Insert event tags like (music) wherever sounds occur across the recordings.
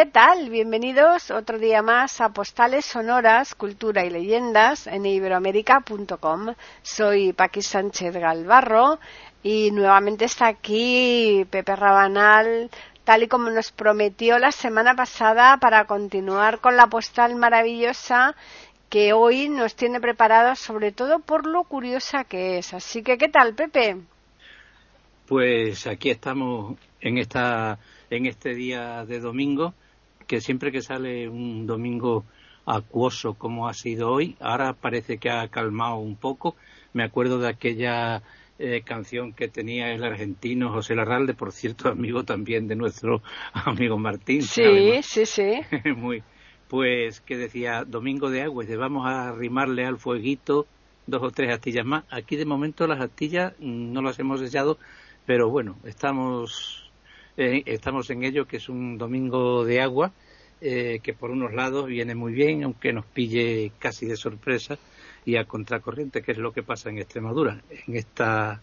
¿Qué tal? Bienvenidos otro día más a Postales Sonoras, Cultura y Leyendas en iberoamérica.com. Soy Paqui Sánchez Galvarro y nuevamente está aquí Pepe Rabanal, tal y como nos prometió la semana pasada para continuar con la postal maravillosa que hoy nos tiene preparado, sobre todo por lo curiosa que es. Así que, ¿qué tal, Pepe? Pues aquí estamos en esta en este día de domingo, que siempre que sale un domingo acuoso como ha sido hoy, ahora parece que ha calmado un poco. Me acuerdo de aquella eh, canción que tenía el argentino José Larralde, por cierto, (laughs) amigo también de nuestro amigo Martín. Sí, sí, sí. (laughs) Muy, pues que decía Domingo de Agua, de vamos a arrimarle al fueguito dos o tres astillas más. Aquí de momento las astillas no las hemos echado, pero bueno, estamos eh, estamos en ello, que es un domingo de agua, eh, que por unos lados viene muy bien, aunque nos pille casi de sorpresa y a contracorriente, que es lo que pasa en Extremadura, en esta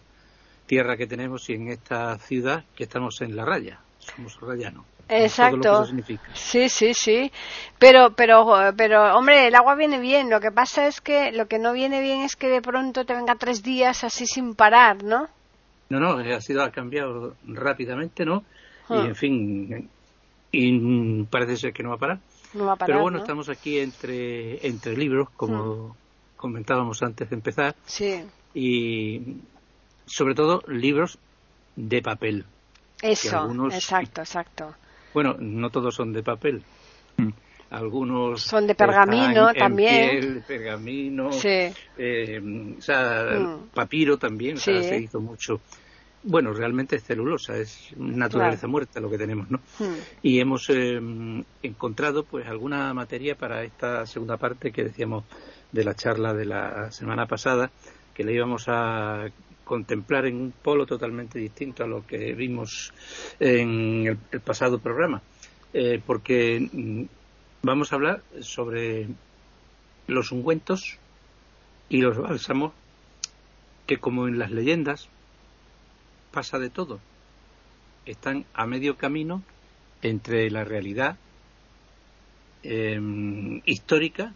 tierra que tenemos y en esta ciudad que estamos en la raya, somos rayanos. Exacto. Sí, sí, sí. Pero, pero, pero, hombre, el agua viene bien. Lo que pasa es que lo que no viene bien es que de pronto te venga tres días así sin parar, ¿no? No, no, ha sido ha cambiado rápidamente, ¿no? Y en fin, y parece ser que no va a parar. Pero bueno, estamos aquí entre, entre libros, como comentábamos antes de empezar. Sí. Y sobre todo libros de papel. Eso, exacto, exacto. Bueno, no todos son de papel. Mm. Algunos son de pergamino también. Piel, pergamino, sí. eh, o sea, mm. papiro también, o sea, se hizo mucho bueno, realmente es celulosa, es naturaleza muerta lo que tenemos, ¿no? Hmm. Y hemos eh, encontrado, pues, alguna materia para esta segunda parte que decíamos de la charla de la semana pasada, que le íbamos a contemplar en un polo totalmente distinto a lo que vimos en el, pasado programa, eh, porque mm, vamos a hablar sobre los ungüentos y los bálsamos que, como en las leyendas, pasa de todo. Están a medio camino entre la realidad em, histórica,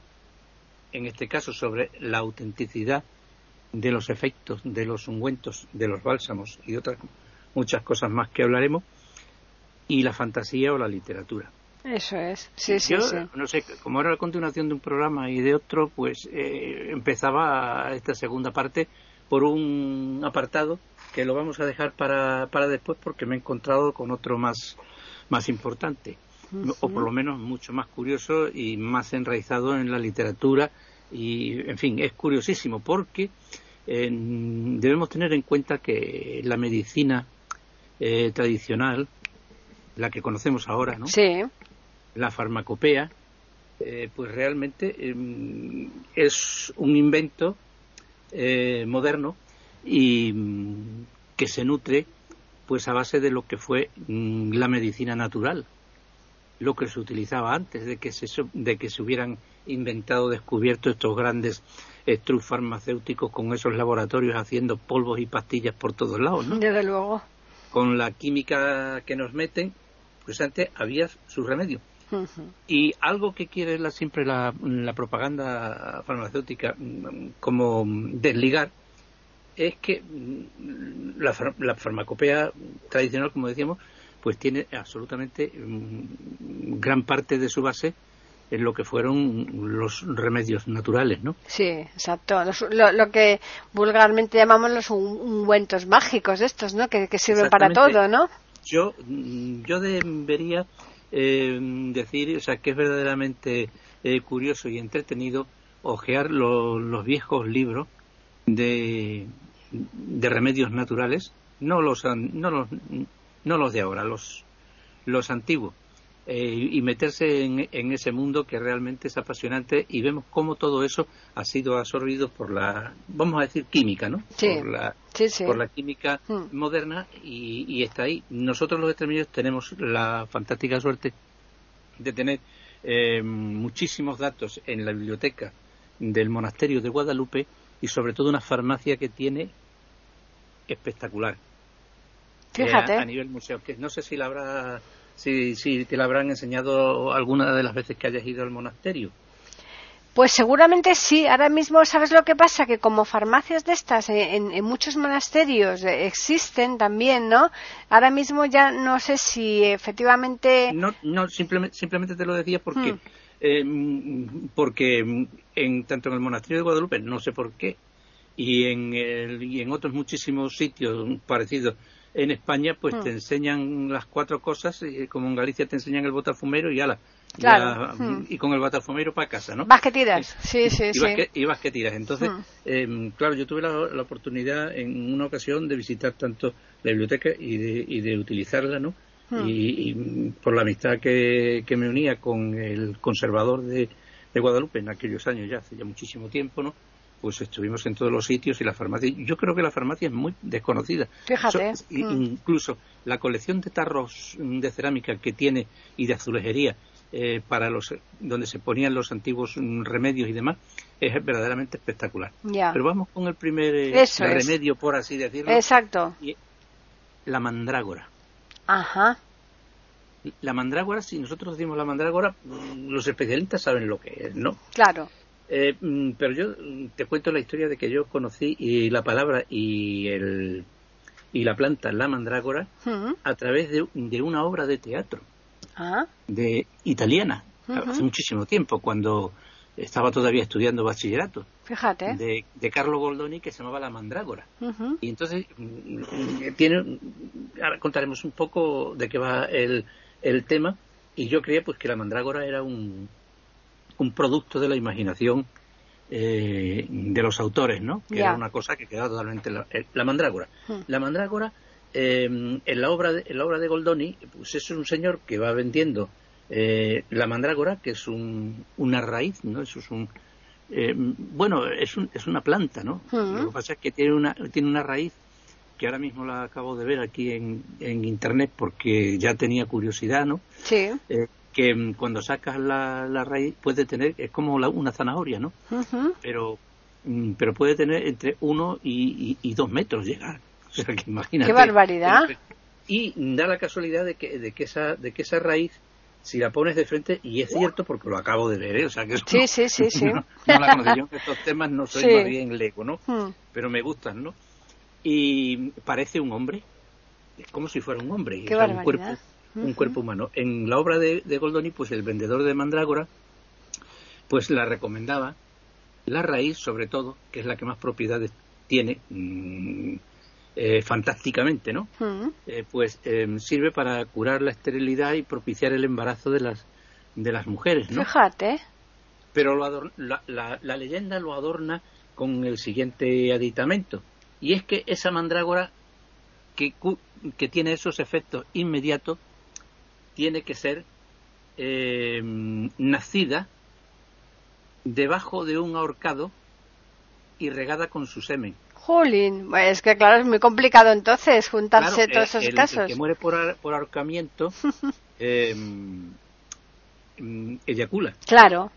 en este caso sobre la autenticidad de los efectos de los ungüentos, de los bálsamos y otras muchas cosas más que hablaremos, y la fantasía o la literatura. Eso es, sí, sí, No sé, como era la continuación de un programa y de otro, pues eh, empezaba esta segunda parte por un apartado que lo vamos a dejar para, para después porque me he encontrado con otro más, más importante, o por lo menos mucho más curioso y más enraizado en la literatura. Y, en fin, es curiosísimo porque debemos tener en cuenta que la medicina eh, tradicional, la que conocemos ahora, ¿no? Sí. La farmacopea, eh, pues realmente em, es un invento eh, moderno y mm, que se nutre pues a base de lo que fue mm, la medicina natural, lo que se utilizaba antes de que se, de que se hubieran inventado, descubierto estos grandes estrus farmacéuticos con esos laboratorios haciendo polvos y pastillas por todos lados, ¿no? Desde luego. Con la química que nos meten, pues antes había su remedio. Y algo que quiere la, siempre la, la propaganda farmacéutica mm, como desligar es que mm, la, farmacopea tradicional, como decíamos, pues tiene absolutamente mm, gran parte de su base en lo que fueron los remedios naturales, ¿no? Sí, exacto. lo, que vulgarmente llamamos los ungüentos mágicos estos, ¿no? Que, sirven para todo, ¿no? Yo, mm, yo debería eh, decir, o sea, que es verdaderamente eh, curioso y entretenido ojear los viejos libros de, de remedios naturales, no los, no los, no los de ahora, los, los antiguos, eh, y meterse en, ese mundo que realmente es apasionante y vemos cómo todo eso ha sido absorbido por la, vamos a decir, química, ¿no? Por, la, por la química hmm. moderna y, está ahí. Nosotros los extremeños tenemos la fantástica suerte de tener eh, muchísimos datos en la biblioteca del monasterio de Guadalupe y sobre todo una farmacia que tiene espectacular. Fíjate. a, nivel museo, que no sé si la habrá si, si te la habrán enseñado alguna de las veces que hayas ido al monasterio. Pues seguramente sí. Ahora mismo, ¿sabes lo que pasa? Que como farmacias de estas en, muchos monasterios existen también, ¿no? Ahora mismo ya no sé si efectivamente. No, no simplemente, simplemente te lo decía porque. Hmm. Eh, porque en, tanto en el monasterio de Guadalupe, no sé por qué, y en, y en otros muchísimos sitios parecidos en España pues te hmm. enseñan las cuatro cosas, y como en Galicia te enseñan el botarfumero y ala. Hmm. Y con el botarfumero para casa, ¿no? Vas que tiras, sí, sí, y sí. Vas que, y vas que tiras. Entonces, hmm. em, claro, yo tuve la, oportunidad en una ocasión de visitar tanto la biblioteca y de, y de utilizarla, ¿no? Y, por la amistad que, que me unía con el conservador de, de Guadalupe en aquellos años ya, hace ya muchísimo tiempo, ¿no? pues estuvimos en todos los sitios y la farmacia. Yo creo que la farmacia es muy desconocida. Fíjate. Mm. Incluso la colección de tarros de cerámica que tiene y de azulejería eh, para los donde se ponían los antiguos remedios y demás es verdaderamente espectacular. Pero vamos con el primer eh, remedio, por así decirlo. Exacto. la mandrágora. Ajá. La mandrágora, si nosotros decimos la mandrágora, los especialistas saben lo que es, ¿no? Claro. Eh, mm, pero yo mm, te cuento la historia de que yo conocí y la palabra y el y la planta la mandrágora a través de, una obra de teatro ah. de italiana hace muchísimo tiempo cuando estaba todavía estudiando bachillerato fíjate de, de Carlo Goldoni que se llamaba la mandrágora y entonces mm, tiene ahora contaremos un poco de qué va el, el tema y yo creía pues que la mandrágora era un un producto de la imaginación eh, de los autores, ¿no? Que era una cosa que quedaba totalmente la, eh, la mandrágora. Hmm. La mandrágora em, en la obra de, en la obra de Goldoni, pues es un señor que va vendiendo eh, la mandrágora, que es un, una raíz, ¿no? Eso es un bueno, es, un, es una planta, ¿no? Lo que pasa es que tiene una tiene una raíz que ahora mismo la acabo de ver aquí en, en internet porque ya tenía curiosidad, ¿no? Sí que mm, cuando sacas la, raíz puede tener, es como una zanahoria, ¿no? Pero mm, pero puede tener entre uno y, dos metros llegar. O sea, que imagínate. ¡Qué barbaridad! Y da la casualidad de que, de que, esa, de que esa raíz, si la pones de frente, y es cierto porque lo acabo de ver, ¿eh? o sea que sí, sí, sí, sí. (laughs) No, la conocí yo, (laughs) estos temas no soy más bien lego, ¿no? Hmm. Pero me gustan, ¿no? Y parece un hombre, es como si fuera un hombre. Qué. Un cuerpo, un cuerpo humano. En la obra de, Goldoni, pues el vendedor de Mandrágora, pues la recomendaba, la raíz sobre todo, que es la que más propiedades tiene, mm, eh, fantásticamente, ¿no? Eh, pues em, sirve para curar la esterilidad y propiciar el embarazo de las, de las mujeres, ¿no? Fíjate. Pero la, la, leyenda lo adorna con el siguiente aditamento, y es que esa mandrágora que, que tiene esos efectos inmediatos tiene que ser eh, nacida debajo de un ahorcado y regada con su semen. Jolín, es que claro, es muy complicado entonces juntarse todos esos casos. El que muere por, por ahorcamiento (laughs) eh, eyacula. Claro.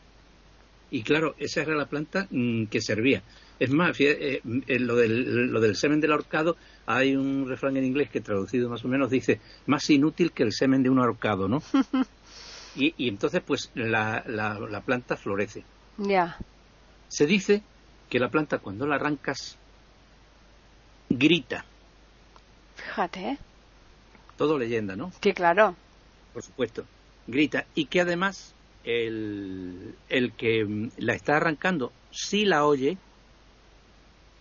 Y claro, esa era la planta mm, que servía. Es más, eh, eh, lo, del, lo del semen del ahorcado, hay un refrán en inglés que traducido más o menos dice, más inútil que el semen de un ahorcado, ¿no? (laughs) y, y, entonces, pues, la, la, planta florece. Ya. Se dice que la planta, cuando la arrancas, grita. Fíjate, ¿eh? Todo leyenda, ¿no? Sí, claro. Por supuesto. Grita. Y que además el, el que la está arrancando, si la oye,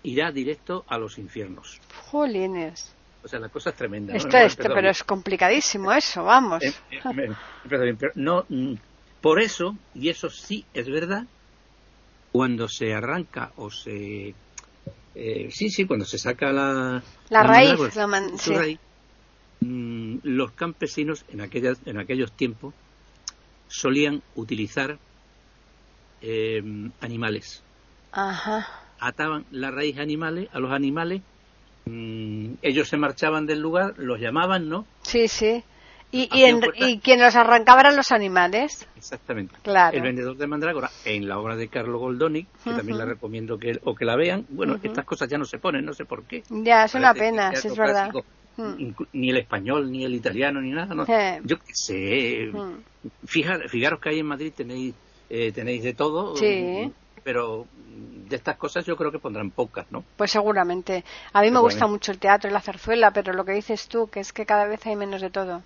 irá directo a los infiernos. Jolines. O sea, la cosa es tremenda. Esto, pero es complicadísimo eso, vamos. Eh, eh, no, mm, por eso, y eso sí es verdad, cuando se arranca o se... Eh, sí, sí, cuando se saca la... La, raíz, mm, los campesinos en, aquellas, en aquellos tiempos solían utilizar em, animales. Ataban la raíz animales, a los animales, mm, ellos se marchaban del lugar, los llamaban, ¿no? Sí, sí. Y, y, quien los arrancaba eran los animales. Exactamente. Claro. El vendedor de mandrágora, en la obra de Carlo Goldoni, que también la recomiendo que o que la vean. Bueno, estas cosas ya no se ponen, no sé por qué. Ya, es una pena, es verdad. Ni el español, ni el italiano, ni nada. ¿no? Yo qué sé. fijaros que ahí en Madrid tenéis, eh, tenéis de todo. Sí. Pero de estas cosas yo creo que pondrán pocas, ¿no? Pues seguramente. A mí me gusta mucho el teatro y la zarzuela, pero lo que dices tú, que es que cada vez hay menos de todo.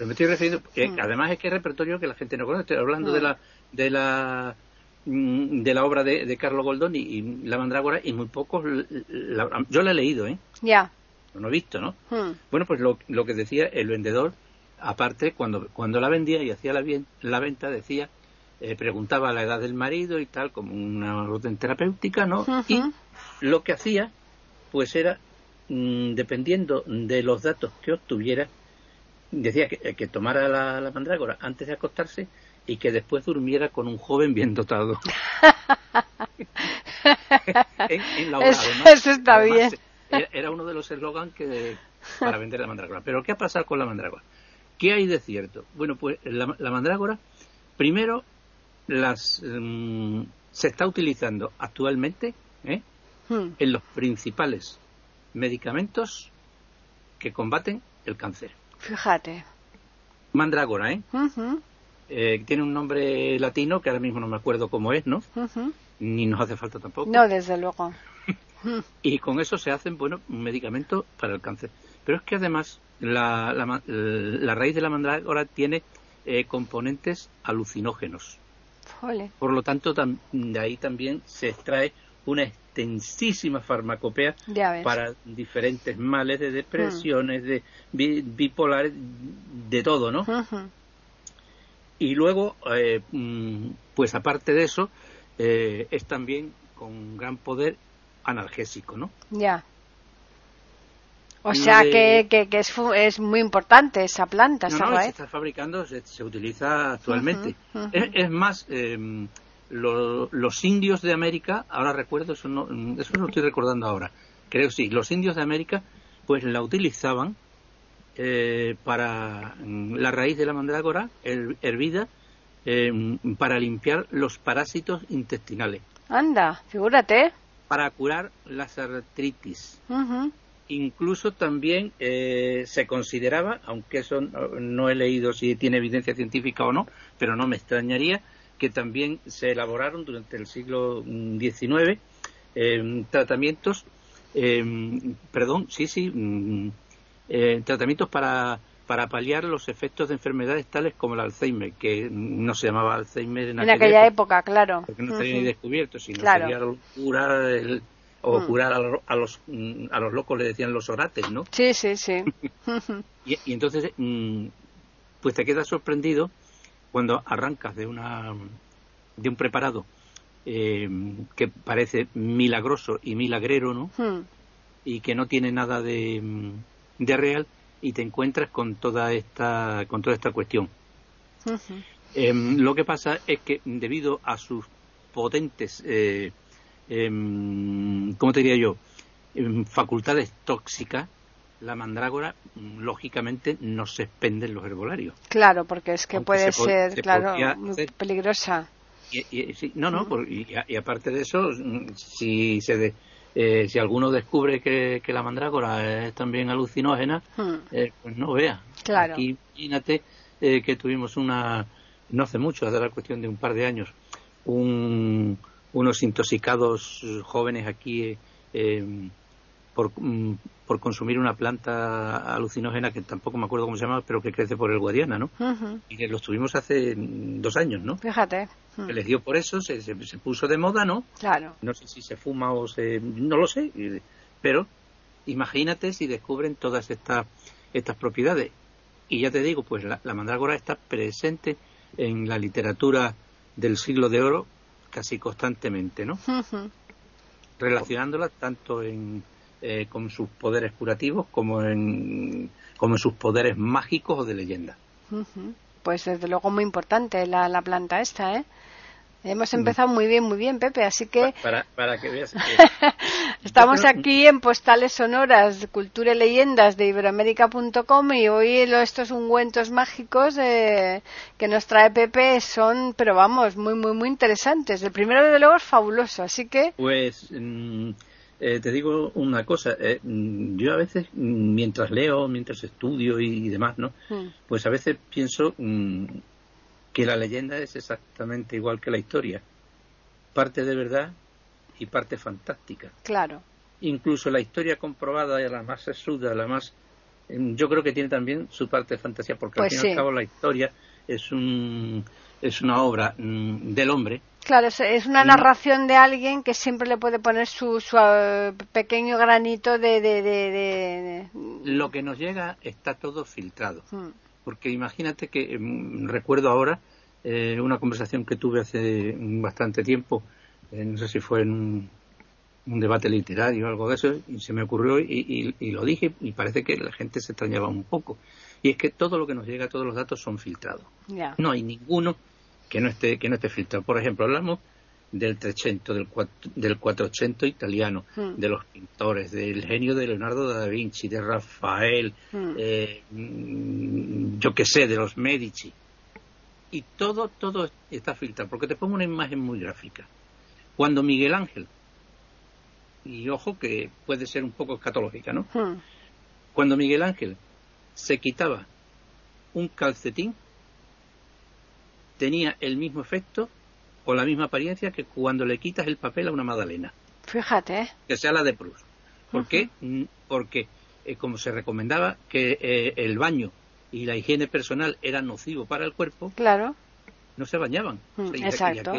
Pero me estoy refiriendo, eh, mm. además es que es repertorio que la gente no conoce. Estoy hablando de mm. la de la mm, de la obra de, de Carlo Goldoni y La Mandrágora y muy pocos yo la he leído, ¿eh? Ya. No he visto, ¿no? Bueno, pues lo, lo, que decía el vendedor, aparte, cuando, cuando la vendía y hacía la, la venta, decía, eh, preguntaba la edad del marido y tal, como una orden terapéutica, ¿no? Y lo que hacía, pues era, dependiendo de los datos que obtuviera, decía que, tomara la, mandrágora antes de acostarse y que después durmiera con un joven bien dotado. (laughs) eso, está bien. Era, uno de los eslogans que para vender la mandrágora. Pero ¿qué ha pasado con la mandrágora? ¿Qué hay de cierto? Bueno, pues la, mandrágora, primero, las mm, se está utilizando actualmente ¿eh? hmm. en los principales medicamentos que combaten el cáncer. Fíjate. Mandrágora, ¿eh? ¿eh? Tiene un nombre latino que ahora mismo no me acuerdo cómo es, ¿no? Ni nos hace falta tampoco. No, desde luego. (laughs) y con eso se hacen, bueno, medicamentos para el cáncer. Pero es que además la, la, raíz de la mandrágora tiene eh, componentes alucinógenos. Por lo tanto, de ahí también se extrae una extensísima farmacopea para diferentes males de depresiones, de bipolares, de todo, ¿no? Y luego, eh, mm, pues aparte de eso, eh, es también con gran poder analgésico, ¿no? Ya. O sea que, que, es, es, muy importante esa planta, no, no, se está fabricando, se, utiliza actualmente. Es, más, eh, los indios de América, ahora recuerdo, eso no, eso no estoy recordando ahora, creo sí, los indios de América pues la utilizaban eh, para mm, la raíz de la mandrágora hervida eh, para limpiar los parásitos intestinales. Anda, figúrate. Para curar las artritis. Incluso también eh, se consideraba, aunque eso no he leído si tiene evidencia científica o no, pero no me extrañaría, que también se elaboraron durante el siglo XIX eh, tratamientos, eh, perdón, sí, sí, mm, eh, tratamientos para, para paliar los efectos de enfermedades tales como el Alzheimer, que no se llamaba Alzheimer en, aquella, época, claro. Porque no se había ni descubierto, sino claro. curar el, o mm. curar a, los mm, a los locos le decían los orates, ¿no? Sí, sí, sí. (laughs) y, y, entonces, pues te quedas sorprendido cuando arrancas de una de un preparado eh, que parece milagroso y milagrero, ¿no? Hmm. Y que no tiene nada de, de, real y te encuentras con toda esta con toda esta cuestión. Em, lo que pasa es que debido a sus potentes, eh, em, ¿cómo te diría yo? Em, facultades tóxicas, la mandrágora, lógicamente, no se expende en los herbolarios. Claro, porque es que puede ser, claro, muy peligrosa. Y, no, no, y, aparte de eso, si se eh, si alguno descubre que, la mandrágora es también alucinógena, hmm. eh, pues no vea. Claro. Aquí, imagínate eh, que tuvimos una, no hace mucho, hace la cuestión de un par de años, un, unos intoxicados jóvenes aquí por, mm, por consumir una planta alucinógena que tampoco me acuerdo cómo se llama, pero que crece por el Guadiana, ¿no? Y que los tuvimos hace dos años, ¿no? Fíjate. Se les dio por eso, se, se, puso de moda, ¿no? Claro. No sé si se fuma o se... no lo sé, pero imagínate si descubren todas estas, estas propiedades. Y ya te digo, pues la, la mandrágora está presente en la literatura del siglo de oro casi constantemente, ¿no? Relacionándola tanto en eh, con sus poderes curativos como en, como en sus poderes mágicos o de leyenda. pues desde luego muy importante la, la planta esta, ¿eh? Hemos empezado muy bien, muy bien, Pepe, así que... Para, para que veas... (laughs) Estamos aquí en Postales Sonoras, Cultura y Leyendas de Iberoamérica.com y hoy estos ungüentos mágicos eh, que nos trae Pepe son, pero vamos, muy, muy, muy interesantes. El primero, de luego, es fabuloso, así que... Pues... Mm, eh, te digo una cosa, eh, mm, yo a veces, mm, mientras leo, mientras estudio y, demás, ¿no? Pues a veces pienso que la leyenda es exactamente igual que la historia, parte de verdad y parte fantástica. Claro. Incluso la historia comprobada, la más sesuda, la más yo creo que tiene también su parte de fantasía, porque al pues fin y al cabo la historia es un es una obra mm, del hombre. Claro, es, una narración de alguien que siempre le puede poner su, su eh, pequeño granito de, de, Lo que nos llega está todo filtrado. Hmm porque imagínate que em, recuerdo ahora eh, una conversación que tuve hace bastante tiempo, eh, no sé si fue en un, debate literario o algo de eso, y se me ocurrió y, lo dije y parece que la gente se extrañaba un poco. Y es que todo lo que nos llega, todos los datos son filtrados. No hay ninguno que no esté que no esté filtrado. Por ejemplo, hablamos del Trecento, del, del Quattrocento italiano, hmm. de los pintores, del genio de Leonardo da Vinci, de Rafael, hmm. eh, mm, yo qué sé, de los Medici. Y todo, todo está filtrado, porque te pongo una imagen muy gráfica. Cuando Miguel Ángel, y ojo que puede ser un poco escatológica, ¿no? Hmm. Cuando Miguel Ángel se quitaba un calcetín, tenía el mismo efecto con la misma apariencia que cuando le quitas el papel a una magdalena. Fíjate. Que sea la de Proust. ¿Por qué? Mm, porque, eh, como se recomendaba que eh, el baño y la higiene personal eran nocivo para el cuerpo, claro. no se bañaban. Mm, exacto.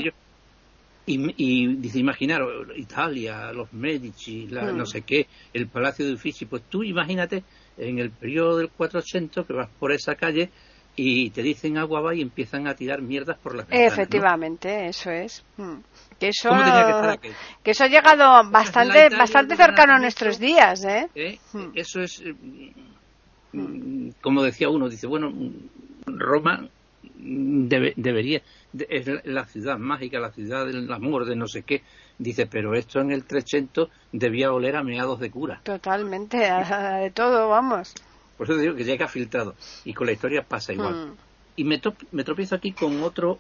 Y, y, dice, imaginaros, Italia, los Medici, la, no mm. sé qué, el Palacio de Uffizi, pues tú imagínate en el periodo del 400 que vas por esa calle y te dicen agua va y empiezan a tirar mierdas por las ventanas. Efectivamente, eso es. Mm. Que eso, que, eso ha llegado bastante, bastante cercano a nuestros días, ¿eh? ¿Eh? Mm. Eso es, eh, mm, como decía uno, dice, bueno, Roma debería, es la ciudad mágica, la ciudad del amor, de no sé qué. Dice, pero esto en el 300 debía oler a meados de cura. Totalmente, de todo, vamos. Por eso digo que llega filtrado. Y con la historia pasa igual. Hmm. Y me, me tropiezo aquí con otro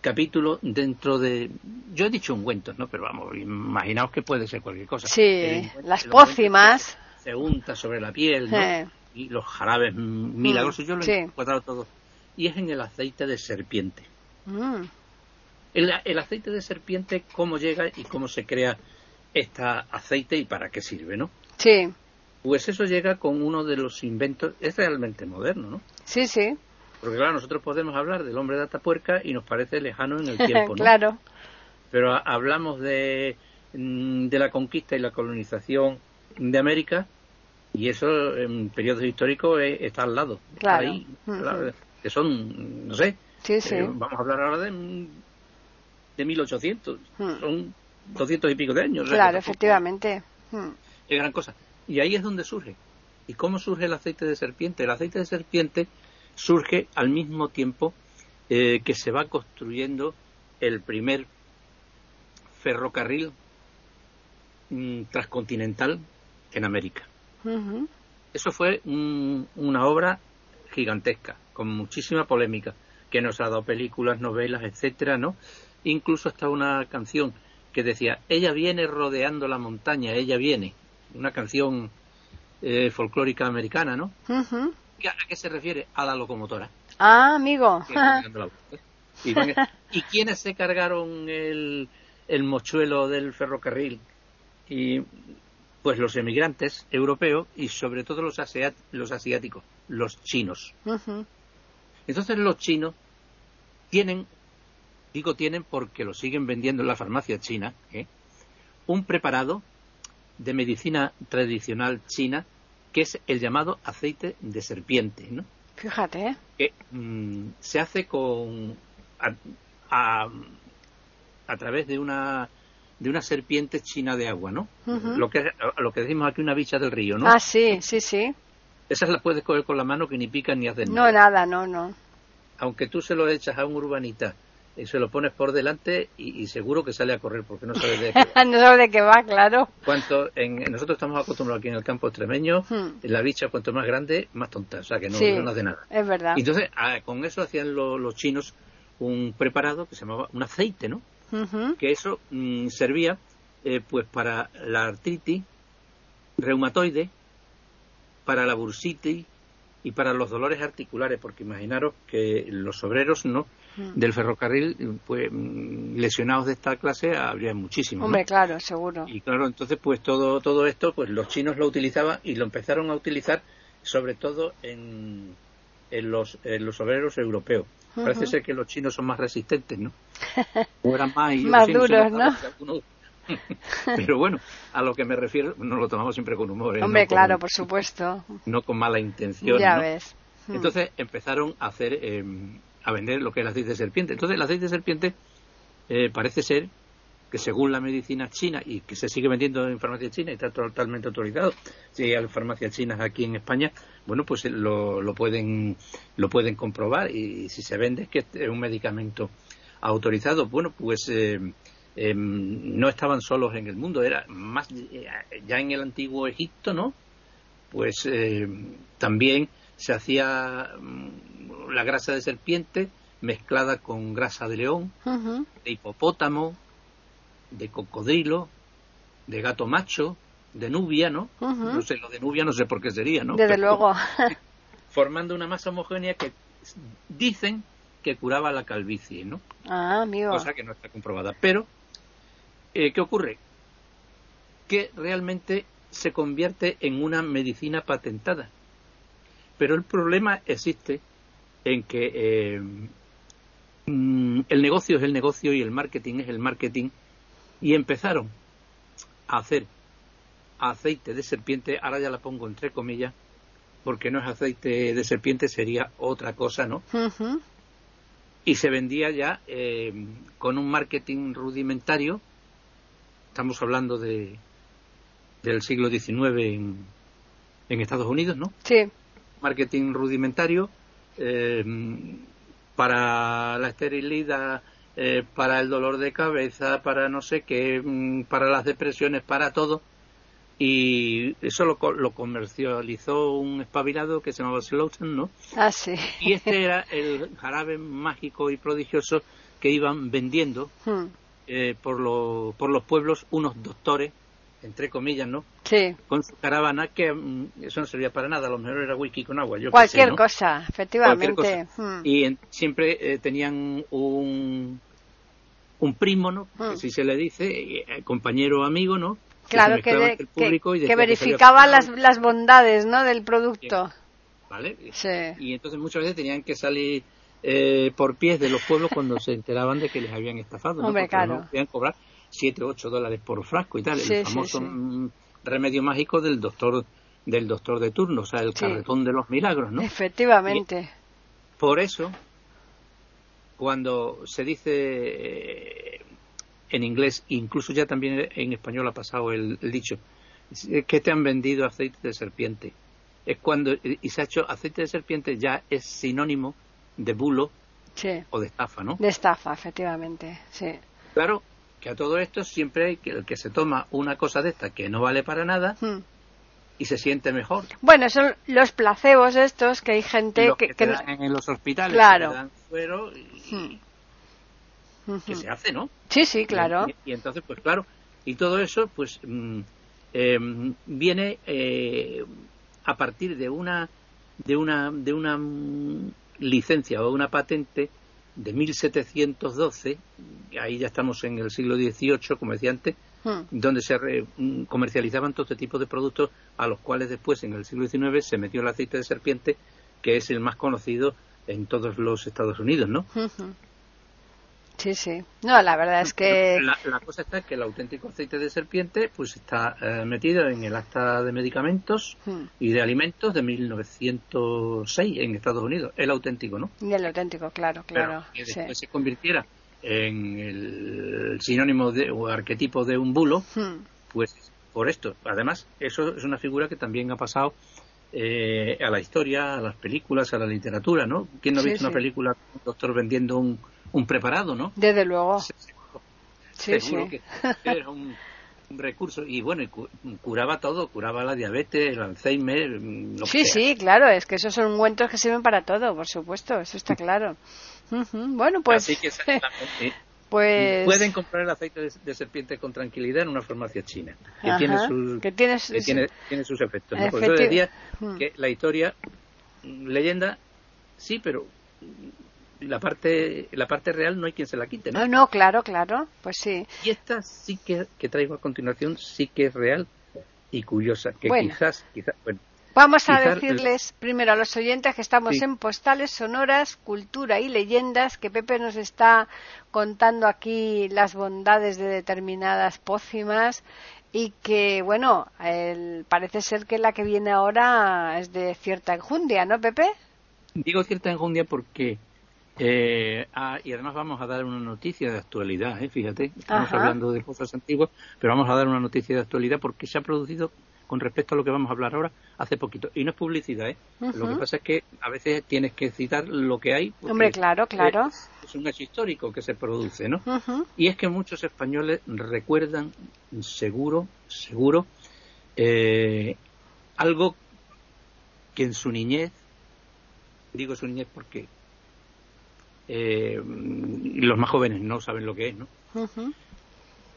capítulo dentro de. Yo he dicho ungüentos, ¿no? Pero vamos, imaginaos que puede ser cualquier cosa. Sí, las pócimas. Se unta sobre la piel, ¿no? Y los jarabes milagrosos, yo lo he encontrado todo. Y es en el aceite de serpiente. Mm. El, el, aceite de serpiente, cómo llega y cómo se crea este aceite y para qué sirve, ¿no? Sí. Pues eso llega con uno de los inventos, es realmente moderno, ¿no? Sí, sí. Porque claro, nosotros podemos hablar del hombre de Atapuerca y nos parece lejano en el (laughs) tiempo, ¿no? claro. Pero hablamos de, mm, de la conquista y la colonización de América y eso en periodos históricos está al lado, claro. ahí, que son, no sé, sí, sí. Eh, vamos a hablar ahora de, de 1800, son 200 y pico de años. Claro, efectivamente. Es gran cosa. Y ahí es donde surge. ¿Y cómo surge el aceite de serpiente? El aceite de serpiente surge al mismo tiempo eh, que se va construyendo el primer ferrocarril mm, transcontinental en América. Eso fue una obra gigantesca, con muchísima polémica, que nos ha dado películas, novelas, etcétera, ¿no? Incluso hasta una canción que decía, ella viene rodeando la montaña, ella viene, una canción eh, folclórica americana, ¿no? ¿A qué se refiere? A la locomotora. Ah, amigo. (laughs) ¿Y, quiénes se cargaron el, el mochuelo del ferrocarril? Y pues los emigrantes europeos y sobre todo los, los asiáticos, los chinos. Entonces los chinos tienen, digo tienen porque lo siguen vendiendo en la farmacia china, ¿eh? un preparado de medicina tradicional china, que es el llamado aceite de serpiente, ¿no? Fíjate. ¿eh? Que mm, se hace con a, a, través de una de una serpiente china de agua, ¿no? Lo que lo que decimos aquí una bicha del río, ¿no? Ah, sí, sí, sí. Esas las puedes coger con la mano que ni pican ni hacen nada. No, nada, no, no. aunque tú se lo echas a un urbanita y se lo pones por delante y, seguro que sale a correr porque no sabe de (laughs) qué va. no sabe de qué va, claro. Cuanto en, nosotros estamos acostumbrados aquí en el campo extremeño, hmm. la bicha cuanto más grande, más tonta, o sea que no, no hace nada. Es verdad. entonces, ah, con eso hacían los chinos un preparado que se llamaba un aceite, ¿no? Que eso mm, servía eh, pues para la artritis reumatoide, para la bursitis y para los dolores articulares, porque imaginaros que los obreros no. Del ferrocarril, pues mm, lesionados de esta clase habría muchísimos. Hombre, claro, seguro. Y claro, entonces pues todo todo esto, pues los chinos lo utilizaban y lo empezaron a utilizar sobre todo en, en los, en los obreros europeos. Parece ser que los chinos son más resistentes, ¿no? (laughs) O eran más, más duros, ¿no? (laughs) Pero bueno, a lo que me refiero, nos lo tomamos siempre con humor. ¿eh? Hombre, claro, por supuesto. No con mala intención. Ya ves. Entonces empezaron a hacer, eh, a vender lo que es el aceite de serpiente. Entonces el aceite de serpiente eh, parece ser que según la medicina china y que se sigue vendiendo en farmacia china y está totalmente autorizado, si hay farmacias chinas aquí en España, bueno, pues lo, lo pueden lo pueden comprobar y si se vende es que es un medicamento autorizado. Bueno, pues eh, em, no estaban solos en el mundo, era más ya en el antiguo Egipto, ¿no? Pues eh, también se hacía mm, la grasa de serpiente mezclada con grasa de león, de hipopótamo, de cocodrilo, de gato macho, de nubia, ¿no? No sé, lo de nubia no sé por qué sería, ¿no? Desde luego. (laughs) formando una masa homogénea que dicen que curaba la calvicie, ¿no? Ah, amigo. Cosa que no está comprobada. Pero, eh, ¿qué ocurre? Que realmente se convierte en una medicina patentada. Pero el problema existe en que eh, mm, el negocio es el negocio y el marketing es el marketing y empezaron a hacer aceite de serpiente, ahora ya la pongo entre comillas, porque no es aceite de serpiente, sería otra cosa, ¿no? Y se vendía ya eh, con un marketing rudimentario, estamos hablando de del siglo XIX en, en Estados Unidos, ¿no? Sí. Marketing rudimentario eh, para la esterilidad, eh, para el dolor de cabeza, para no sé qué, mm, para las depresiones, para todo. Y eso lo, lo comercializó un espabilado que se llamaba Slaughter, ¿no? Ah, sí. Y este era el jarabe mágico y prodigioso que iban vendiendo hmm. eh, por, lo, por los pueblos unos doctores, entre comillas, ¿no? Sí. Con su caravana, que mm, eso no servía para nada, a lo mejor era whisky con agua. Yo Cualquier cosa, efectivamente. Hmm. Y siempre eh, tenían un, un primo, ¿no? Mm. si se le dice, eh, compañero amigo, ¿no? claro, que, que, verificaba las, las bondades, ¿no? Del producto. ¿Vale? Sí. Y entonces muchas veces tenían que salir eh, por pies de los pueblos cuando se enteraban de que les habían estafado, ¿no? Hombre, claro. ¿no? Podían cobrar 7 o 8 dólares por frasco y tal. el famoso remedio mágico del doctor del doctor de turno, o sea, el carretón de los milagros, ¿no? Efectivamente. por eso cuando se dice eh, en inglés, incluso ya también en español ha pasado el, dicho, que te han vendido aceite de serpiente. Es cuando, y se ha hecho aceite de serpiente ya es sinónimo de bulo o de estafa, ¿no? De estafa, efectivamente, sí. Claro que a todo esto siempre hay que el que se toma una cosa de esta que no vale para nada, hmm y se siente mejor. Bueno, son los placebos estos que hay gente que, que, en los hospitales claro. que dan suero y, hmm. que se hace, ¿no? Sí, sí, claro. Y, entonces, pues claro, y todo eso, pues mm, em, viene eh, a partir de una de una de una mm, licencia o una patente de 1712, ahí ya estamos en el siglo XVIII, como decía antes, Hmm. donde se mm, comercializaban todo este tipo de productos a los cuales después en el siglo XIX se metió el aceite de serpiente, que es el más conocido en todos los Estados Unidos, ¿no? Sí, sí. No, la verdad es que... La, cosa está que el auténtico aceite de serpiente pues está eh, metido en el acta de medicamentos hmm. y de alimentos de 1906 en Estados Unidos. El auténtico, ¿no? Y el auténtico, claro, claro. que después se convirtiera en el sinónimo de, o arquetipo de un bulo, hmm. pues por esto. Además, eso es una figura que también ha pasado eh, a la historia, a las películas, a la literatura, ¿no? ¿Quién no ha visto una película con un doctor vendiendo un, un preparado, no? Desde luego. Sí, Seguro que era un, recurso y bueno, curaba todo, curaba la diabetes, el Alzheimer, mm, Sí, sí, claro, es que esos son ungüentos que sirven para todo, por supuesto, eso está claro. Bueno, pues Así que (laughs) Pues... Pueden comprar el aceite de, serpiente con tranquilidad en una farmacia china, que, tiene, sus, que tiene, tiene, sus efectos. ¿no? Por eso decía hmm. que la historia, mm, leyenda, sí, pero la parte la parte real no hay quien se la quite, ¿no? No, no claro, claro, pues sí. Y esta sí que, que traigo a continuación sí que es real y curiosa, que quizás, quizás, bueno, Vamos a decirles primero a los oyentes que estamos en Postales Sonoras, Cultura y Leyendas, que Pepe nos está contando aquí las bondades de determinadas pócimas y que, bueno, parece ser que la que viene ahora es de cierta enjundia, ¿no, Pepe? Digo cierta enjundia porque eh, ah, y además vamos a dar una noticia de actualidad, ¿eh? fíjate, estamos hablando de cosas antiguas, pero vamos a dar una noticia de actualidad porque se ha producido con respecto a lo que vamos a hablar ahora hace poquito. Y no es publicidad, ¿eh? Lo que pasa es que a veces tienes que citar lo que hay. Hombre, claro, claro. Es, un hecho histórico que se produce, ¿no? Y es que muchos españoles recuerdan, seguro, seguro, eh, algo que en su niñez, digo su niñez porque eh, los más jóvenes no saben lo que es, ¿no?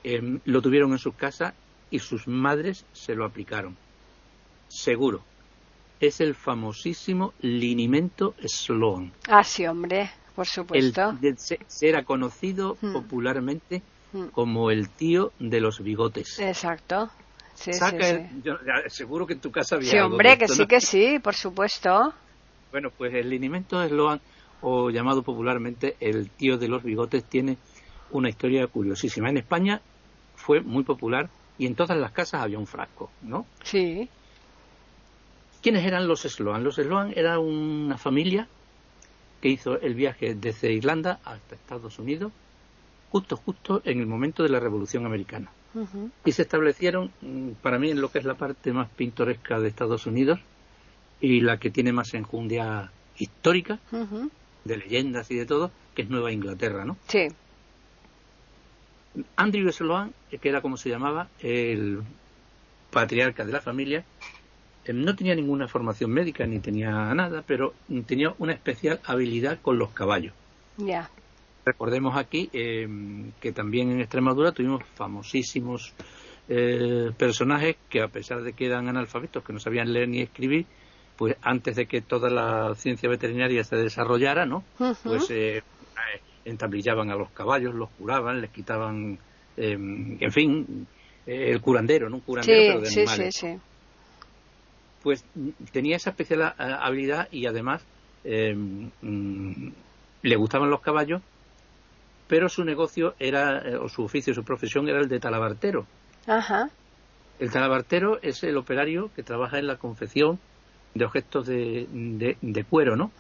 Eh, lo tuvieron en sus casas y sus madres se lo aplicaron. Seguro. Es el famosísimo linimento Sloan. Ah, sí, hombre, por supuesto. se, era conocido hmm. popularmente hmm. como el tío de los bigotes. Exacto. Sí, sí, seguro que en tu casa había. Sí, hombre, que sí, que sí, por supuesto. Bueno, pues el linimento Sloan, o llamado popularmente el tío de los bigotes, tiene una historia curiosísima. En España fue muy popular y en todas las casas había un frasco, ¿no? Sí. ¿Quiénes eran los Sloan? Los Sloan era una familia que hizo el viaje desde Irlanda hasta Estados Unidos justo, justo en el momento de la Revolución Americana. Y se establecieron, mm, para mí, en lo que es la parte más pintoresca de Estados Unidos y la que tiene más enjundia histórica, de leyendas y de todo, que es Nueva Inglaterra, ¿no? Sí. Andrew Sloan, que era como se llamaba, el patriarca de la familia, eh, no tenía ninguna formación médica ni tenía nada, pero tenía una especial habilidad con los caballos. Ya. Recordemos aquí eh, que también en Extremadura tuvimos famosísimos eh, personajes que a pesar de que eran analfabetos, que no sabían leer ni escribir, pues antes de que toda la ciencia veterinaria se desarrollara, ¿no? Pues entablillaban a los caballos, los curaban, les quitaban, em, en fin, eh, el curandero, ¿no? Un curandero, pero de animales. Sí, sí, Pues tenía esa especial eh, habilidad y además em, mm, le gustaban los caballos, pero su negocio era, eh, o su oficio, su profesión era el de talabartero. Ajá. El talabartero es el operario que trabaja en la confección de objetos de, de, cuero, ¿no?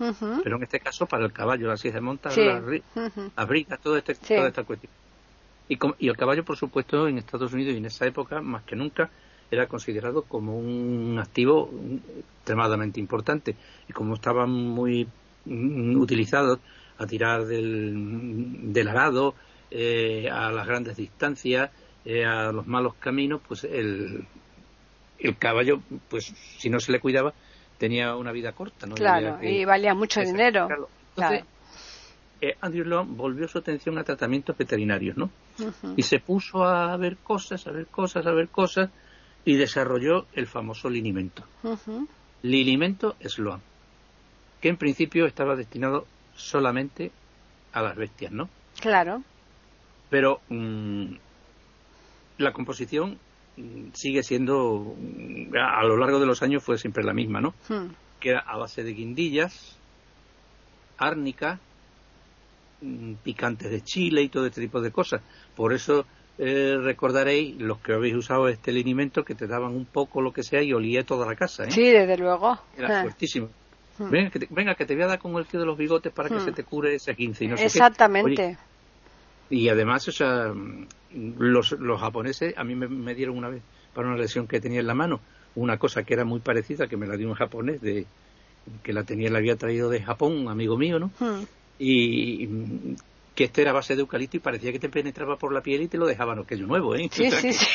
Pero en este caso para el caballo, las sillas de monta, las, brigas, todo este, toda esta cuestión. Y, y el caballo, por supuesto, en Estados Unidos y en esa época, más que nunca, era considerado como un activo extremadamente importante. Y como estaban muy mm, utilizados a tirar del, del arado, eh, a las grandes distancias, eh, a los malos caminos, pues el, el caballo, pues si no se le cuidaba, tenía una vida corta. ¿no? Claro, y valía mucho dinero. Entonces, eh, Andrew Long volvió su atención a tratamientos veterinarios, ¿no? Y se puso a ver cosas, a ver cosas, a ver cosas, y desarrolló el famoso linimento. Linimento Sloan, que en principio estaba destinado solamente a las bestias, ¿no? Claro. Pero mm, la composición sigue siendo, a lo largo de los años fue siempre la misma, ¿no? Hmm. Que era a base de guindillas, árnica, mm, picantes de chile y todo este tipo de cosas. Por eso eh, recordaréis, los que habéis usado este linimento, que te daban un poco lo que sea y olía toda la casa, ¿eh? Sí, desde luego. Era ah. fuertísimo. Hmm. Venga que, te, venga, que te voy a dar con el tío de los bigotes para que hmm. se te cure ese 15 y no Exactamente. Y además, o sea, los, los japoneses a mí me, dieron una vez para una lesión que tenía en la mano una cosa que era muy parecida, que me la dio un japonés, de, que la tenía, la había traído de Japón, un amigo mío, ¿no? Hmm. Y que este era base de eucalipto y parecía que te penetraba por la piel y te lo dejaban aquello nuevo, ¿eh? Sí, sí, sí.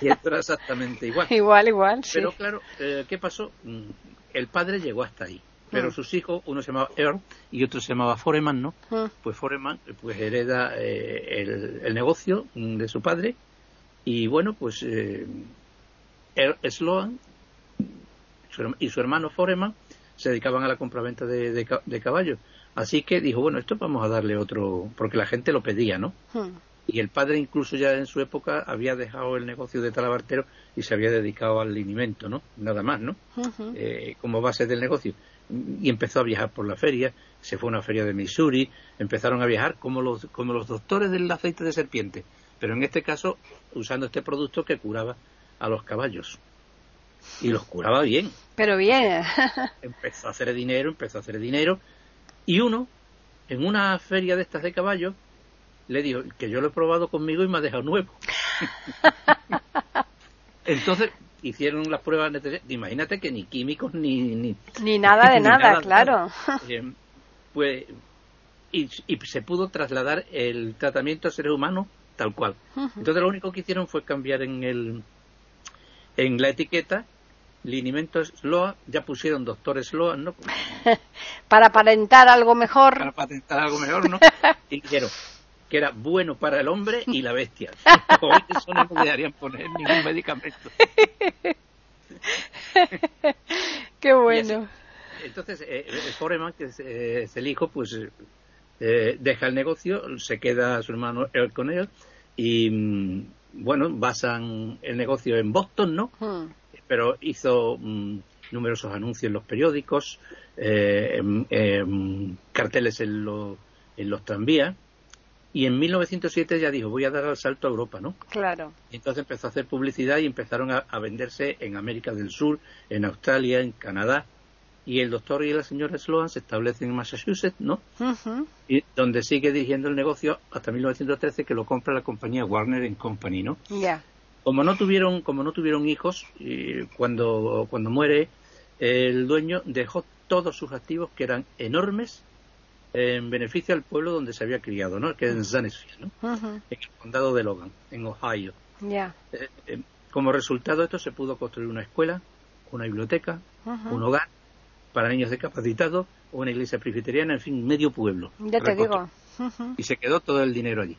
Y esto era exactamente igual. (laughs) Igual, igual, sí. Pero claro, eh, ¿qué pasó? Mm, el padre llegó hasta ahí pero hmm. sus hijos, uno se llamaba Earl y otro se llamaba Foreman, ¿no? Hmm. Pues Foreman pues hereda eh, el, negocio de su padre y bueno, pues eh, Sloan y su hermano Foreman se dedicaban a la compraventa de, de, caballos. Así que dijo, bueno, esto vamos a darle otro, porque la gente lo pedía, ¿no? Y el padre incluso ya en su época había dejado el negocio de talabartero y se había dedicado al linimento, ¿no? Nada más, ¿no? Eh, como base del negocio. Y empezó a viajar por la feria, se fue a una feria de Missouri, empezaron a viajar como los, como los doctores del aceite de serpiente, pero en este caso usando este producto que curaba a los caballos y los curaba bien. Pero bien. (laughs) empezó a hacer dinero, empezó a hacer dinero. Y uno, en una feria de estas de caballos, le dijo que yo lo he probado conmigo y me ha dejado nuevo. (laughs) Entonces hicieron las pruebas Imagínate que ni químicos ni. Ni, nada de (laughs) nada, claro. Eh, pues. Y, y, se pudo trasladar el tratamiento a seres humanos tal cual. Entonces lo único que hicieron fue cambiar en el en la etiqueta linimento Sloa, ya pusieron doctor Sloa, ¿no? (laughs) para patentar algo mejor. Para patentar algo mejor, ¿no? (laughs) y dijeron que era bueno para el hombre y la bestia. (laughs) Hoy eso no le dejarían poner ningún medicamento. (laughs) Qué bueno. entonces, eh, el Foreman, que eh, es, el hijo, pues eh, deja el negocio, se queda su hermano él con él y, mm, bueno, basan el negocio en Boston, ¿no? Hmm pero hizo mm, numerosos anuncios en los periódicos, eh, carteles en, en los tranvías. Y en 1907 ya dijo, voy a dar el salto a Europa, ¿no? Claro. Y entonces empezó a hacer publicidad y empezaron a, venderse en América del Sur, en Australia, en Canadá. Y el doctor y la señora Sloan se establecen en Massachusetts, ¿no? Y donde sigue dirigiendo el negocio hasta 1913 que lo compra la compañía Warner Company, ¿no? Ya como no tuvieron como no tuvieron hijos cuando cuando muere el dueño dejó todos sus activos que eran enormes en beneficio al pueblo donde se había criado no que es en Zanesfield ¿no? en el condado de Logan en Ohio. Ya. Eh, eh, como resultado de esto se pudo construir una escuela una biblioteca un hogar para niños discapacitados una iglesia presbiteriana en fin medio pueblo. Ya te digo. Y se quedó todo el dinero allí.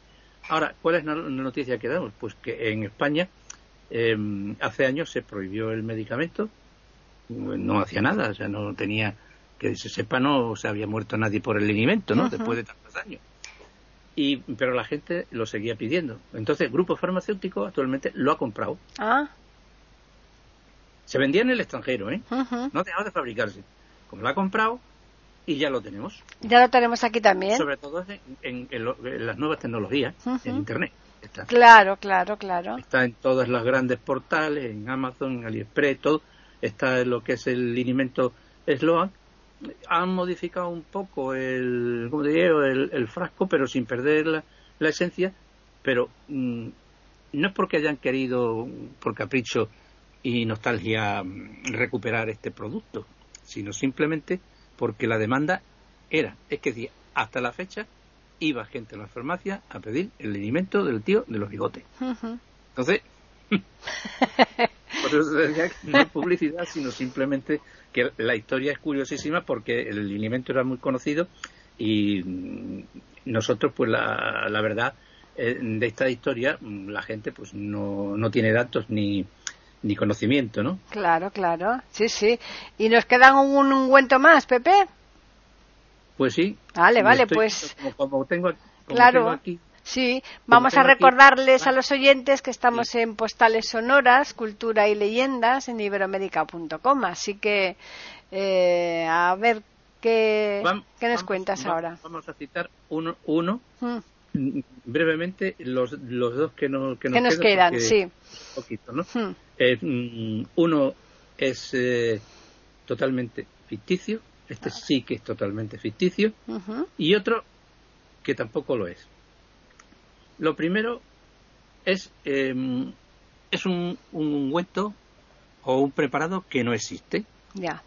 Ahora, ¿cuál es la noticia que damos? Pues que en España em, hace años se prohibió el medicamento, no hacía nada, o sea, no tenía, que se sepa, no se había muerto nadie por el alimento, ¿no? Después de tantos años. Y, pero la gente lo seguía pidiendo. Entonces, el grupo farmacéutico actualmente lo ha comprado. Ah. Se vendía en el extranjero, ¿eh? No ha dejado de fabricarse. Como lo ha comprado, y ya lo tenemos. Ya lo tenemos aquí también. Sobre todo en, las nuevas tecnologías, en Internet. Claro, claro, claro. Está en todos los grandes portales, en Amazon, en AliExpress, todo. Está en lo que es el alimento Sloan. Han modificado un poco el, ¿cómo diría? el, el frasco, pero sin perder la, la esencia. Pero mm, no es porque hayan querido, por capricho y nostalgia, mm, recuperar este producto, sino simplemente porque la demanda era, es que hasta la fecha iba gente a la farmacia a pedir el alimento del tío de los bigotes. Entonces, (laughs) por eso decía que no es publicidad, sino simplemente que la historia es curiosísima porque el alimento era muy conocido y nosotros, pues la, la verdad eh, de esta historia, la gente pues no, no tiene datos ni, ni conocimiento, ¿no? Claro, claro, sí, sí. ¿Y nos quedan un ungüento más, Pepe? Pues sí. Vale, vale, pues... Como, tengo, claro. aquí... Sí, vamos a recordarles a los oyentes que estamos en Postales Sonoras, Cultura y Leyendas en iberoamérica.com. Así que, eh, a ver, ¿qué, ¿qué nos cuentas ahora? Vamos a citar uno, uno mm brevemente los, los dos que, no, que nos, quedan, sí. Poquito, ¿no? Hmm. Eh, mm, uno es eh, totalmente ficticio, este sí que es totalmente ficticio, y otro que tampoco lo es. Lo primero es, em, es un, un ungüento o un preparado que no existe. Ya.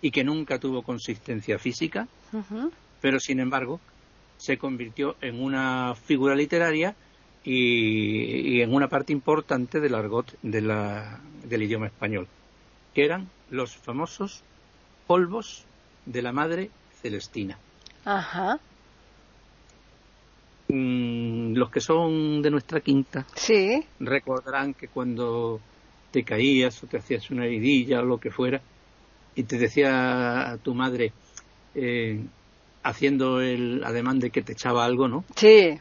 Y que nunca tuvo consistencia física, pero sin embargo se convirtió en una figura literaria y, en una parte importante del argot del idioma español, que eran los famosos polvos de la madre Celestina. Ajá. Mm, los que son de nuestra quinta sí. recordarán que cuando te caías o te hacías una heridilla o lo que fuera y te decía a tu madre eh, haciendo el ademán de que te echaba algo, ¿no? Sí.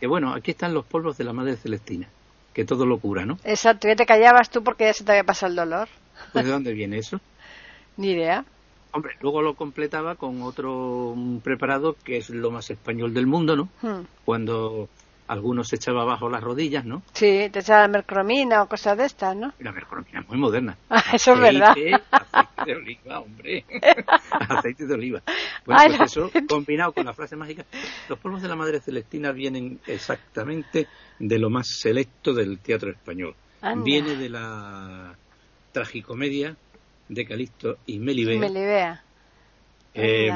Que bueno, aquí están los polvos de la madre Celestina, que todo lo cura, ¿no? Exacto, ya te callabas tú porque ya se te había pasado el dolor. Pues, ¿De dónde viene eso? (laughs) Ni idea. Hombre, luego lo completaba con otro preparado que es lo más español del mundo, ¿no? Hmm. Cuando algunos se echaba bajo las rodillas, ¿no? Sí, te echaba mercromina o cosas de estas, ¿no? La mercromina es muy moderna. Ah, (laughs) eso es verdad. Aceite de oliva, hombre. (laughs) aceite de oliva. Bueno, pues eso, combinado con la frase mágica, los polvos de la Madre Celestina vienen exactamente de lo más selecto del teatro español. Viene de la tragicomedia de Calixto y Melibea. Melibea. Eh,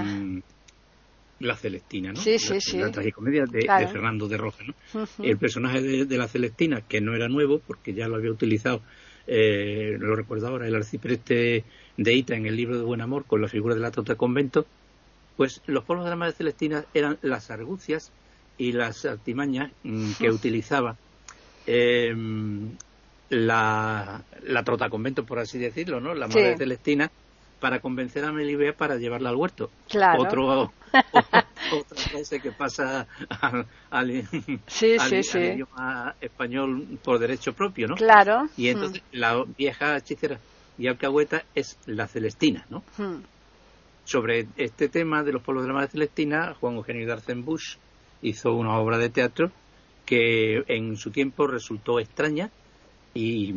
la Celestina, ¿no? Sí, sí, sí. La tragicomedia de, Fernando de Roja, ¿no? El personaje de, la Celestina, que no era nuevo, porque ya lo había utilizado, eh, lo recuerdo ahora, el arcipreste de Ita en el libro de Buen Amor, con la figura de la Tota Convento, pues los polvos de la Madre Celestina eran las argucias y las artimañas mm, que utilizaba em, la, la Trota Convento, por así decirlo, ¿no? La Madre Celestina para convencer a Melibea para llevarla al huerto. Claro. Otro, (laughs) otra frase que pasa al, idioma español por derecho propio, ¿no? Claro. Y entonces hmm. la vieja hechicera y alcahueta es la Celestina, ¿no? Hmm. Sobre este tema de los pueblos de la Madre Celestina, Juan Eugenio Darzenbusch hizo una obra de teatro que en su tiempo resultó extraña y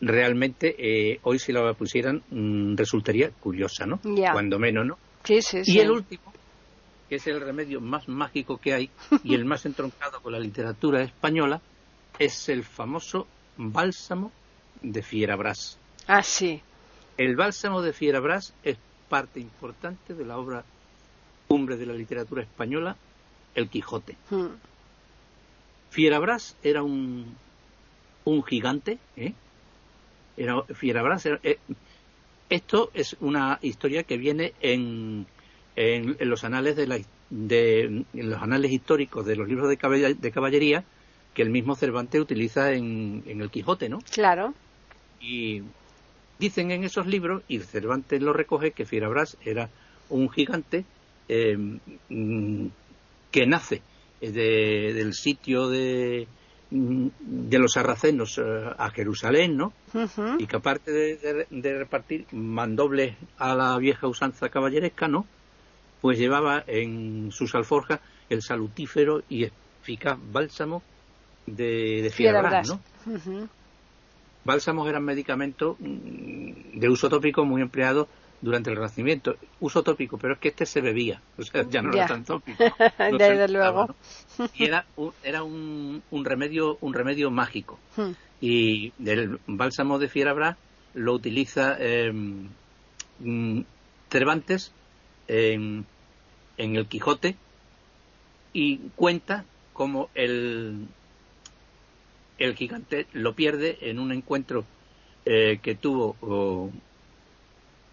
realmente eh, hoy si la pusieran mm, resultaría curiosa, ¿no? Cuando menos, ¿no? Sí, sí, y el último, que es el remedio más mágico que hay (laughs) y el más entroncado con la literatura española, es el famoso bálsamo de Fierabras. Ah, sí. El bálsamo de Fierabras es parte importante de la obra cumbre de la literatura española, El Quijote. Hmm. Fierabras era un, un gigante, ¿eh? era Fierabras. Eh, esto es una historia que viene en, en, los anales de, la, de los anales históricos de los libros de, de caballería que el mismo Cervantes utiliza en, en, el Quijote, ¿no? Claro. Y dicen en esos libros, y Cervantes lo recoge, que Fierabras era un gigante eh, mm, que nace del sitio de, de los sarracenos eh, a Jerusalén, ¿no? Y que aparte de, repartir mandobles a la vieja usanza caballeresca, ¿no? Pues llevaba en sus alforjas el salutífero y eficaz bálsamo de, de ¿no? Bálsamos eran medicamentos mm, de uso tópico muy empleados durante el Renacimiento. Uso tópico, pero es que este se bebía, (laughs) o sea, ya no era tan tópico. (laughs) Desde luego. Y era, un, era un, remedio, un remedio mágico. Hmm. Y el bálsamo de Fierabras lo utiliza mm, Cervantes en, en el Quijote y cuenta como el, el gigante lo pierde en un encuentro eh, que tuvo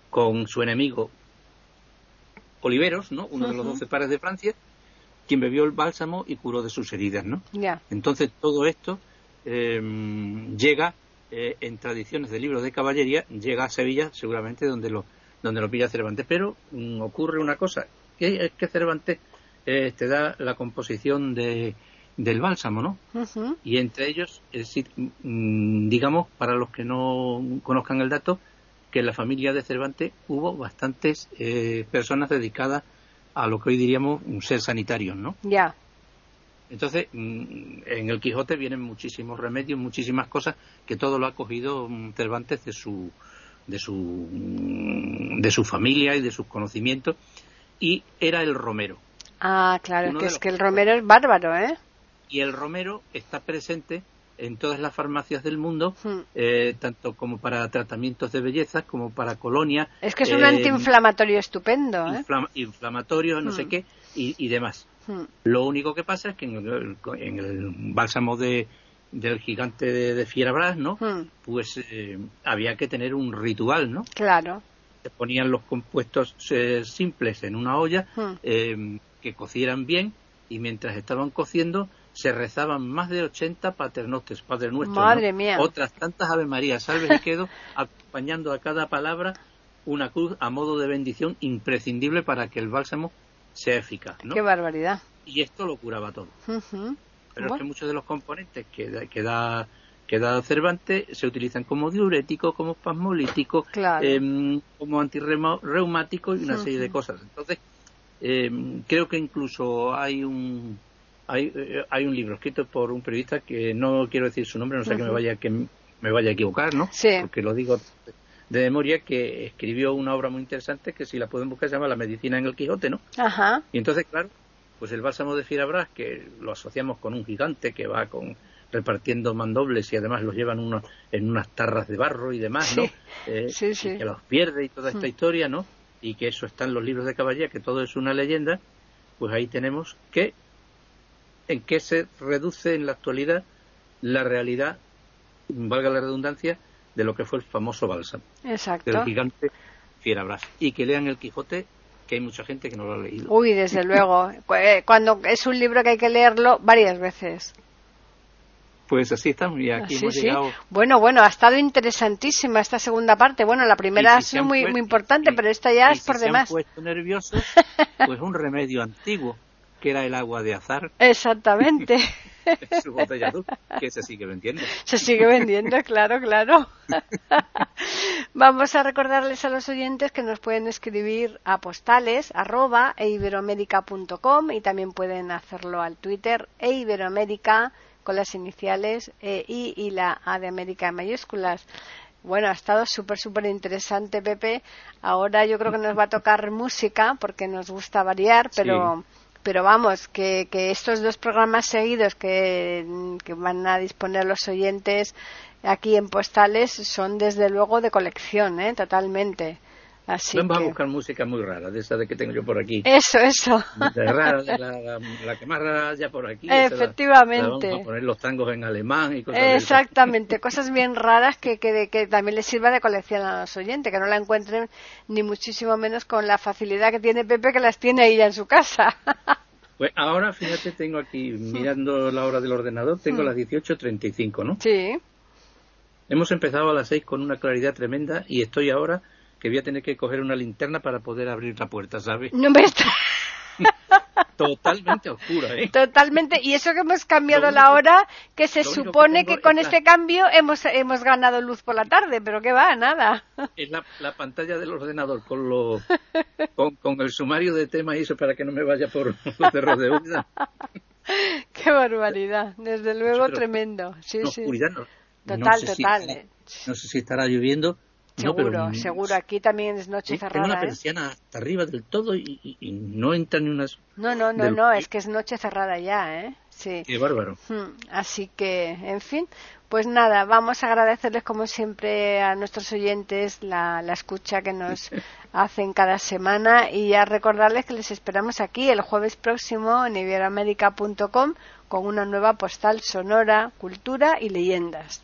con su enemigo Oliveros, ¿no? Uno de los doce pares de Francia, quien bebió el bálsamo y curó de sus heridas, ¿no? Entonces todo esto em, llega eh, en tradiciones de libros de caballería, llega a Sevilla, seguramente donde lo donde lo pilla Cervantes, pero mm, ocurre una cosa, que es que Cervantes eh, te da la composición de, del bálsamo, ¿no? Y entre ellos, es mm, digamos, para los que no conozcan el dato, que en la familia de Cervantes hubo bastantes eh, personas dedicadas a lo que hoy diríamos un ser sanitario, ¿no? Ya. Entonces, mm, en el Quijote vienen muchísimos remedios, muchísimas cosas que todo lo ha cogido mm, Cervantes de su de su mm, de su familia y de sus conocimientos y era el romero. Ah, claro, que es que el romero es bárbaro, ¿eh? Y el romero está presente en todas las farmacias del mundo, hmm. eh, tanto como para tratamientos de belleza como para colonia. Es que es un antiinflamatorio estupendo. ¿eh? inflamatorio, no sé hmm. qué, y, demás. Hmm. Lo único que pasa es que en el, bálsamo de, del gigante de, de Fierabras, ¿no? Pues eh, había que tener un ritual, ¿no? Claro. Se ponían los compuestos eh, simples en una olla, que cocieran bien, y mientras estaban cociendo se rezaban más de 80 paternotes, Padre Nuestro, Madre mía. otras tantas Ave María, salve y quedo, (laughs) acompañando a cada palabra una cruz a modo de bendición imprescindible para que el bálsamo sea eficaz. ¿no? Qué barbaridad. Y esto lo curaba todo. Pero es que muchos de los componentes que da, que da, que da Cervantes se utilizan como diurético, como espasmolítico, em, como antirreumático y una serie de cosas. Entonces, em, creo que incluso hay un hay, eh, hay un libro escrito por un periodista que no quiero decir su nombre, no sé que me vaya que me vaya a equivocar, ¿no? Sí. Porque lo digo de memoria que escribió una obra muy interesante que si la pueden buscar se llama La medicina en el Quijote, ¿no? Ajá. Y entonces, claro, pues el bálsamo de Fierabras, que lo asociamos con un gigante que va con repartiendo mandobles y además los llevan uno, en unas tarras de barro y demás, ¿no? Eh, sí, sí. Y que los pierde y toda esta mm. historia, ¿no? Y que eso está en los libros de caballería, que todo es una leyenda, pues ahí tenemos que en qué se reduce en la actualidad la realidad, valga la redundancia, de lo que fue el famoso bálsamo. Exacto. Del gigante Fierabras. Y que lean el Quijote, que hay mucha gente que no lo ha leído. Uy, desde luego. (laughs) Eh, cuando es un libro que hay que leerlo varias veces. Pues así estamos y aquí hemos llegado. Bueno, bueno, ha estado interesantísima esta segunda parte. Bueno, la primera ha sido muy, muy importante, pero esta ya es por si demás. Se han puesto nerviosos, (laughs) pues un remedio antiguo que era el agua de azar. Exactamente. (laughs) Su botella que se sigue vendiendo. Se sigue vendiendo, claro, claro. (laughs) Vamos a recordarles a los oyentes que nos pueden escribir a postales arroba eiberoamerica.com y también pueden hacerlo al Twitter eiberoamerica con las iniciales e, I y la A de América en mayúsculas. Bueno, ha estado súper, súper interesante, Pepe. Ahora yo creo que nos va a tocar música porque nos gusta variar, pero pero vamos, que, que estos dos programas seguidos que, van a disponer los oyentes aquí en Postales son desde luego de colección, ¿eh? totalmente. Así Vamos a buscar música muy rara, de esa de que tengo yo por aquí. Eso, eso. De rara, de la, que más rara ya por aquí. Efectivamente. vamos a poner los tangos en alemán y cosas Exactamente, cosas bien raras que, que, que, también les sirva de colección a los oyentes, que no la encuentren ni muchísimo menos con la facilidad que tiene Pepe, que las tiene ella en su casa. (laughs) Pues ahora, fíjate, tengo aquí, mirando la hora del ordenador, tengo las 18.35, ¿no? Sí. Hemos empezado a las 6 con una claridad tremenda y estoy ahora que voy a tener que coger una linterna para poder abrir la puerta, ¿sabes? No me está... (laughs) Totalmente oscura, ¿eh? Totalmente. Y eso que hemos cambiado la hora, que se supone que, con este cambio hemos, hemos ganado luz por la tarde, pero que va, nada. Es la, la pantalla del ordenador con, lo, con, el sumario de temas y eso para que no me vaya por (laughs) los cerros de huida. (laughs) Qué barbaridad. Desde luego, tremendo. Sí, sí. total, total. no sé si estará lloviendo Seguro, seguro. Aquí también es noche cerrada. Tengo una ¿eh? persiana hasta arriba del todo y, no entra ni unas. No, no, no, no, es que es noche cerrada ya, ¿eh? Sí. Qué bárbaro. Hmm, así que, en fin, pues nada, vamos a agradecerles como siempre a nuestros oyentes la, la escucha que nos (laughs) hacen cada semana y a recordarles que les esperamos aquí el jueves próximo en iberoamérica.com con una nueva postal sonora, cultura y leyendas.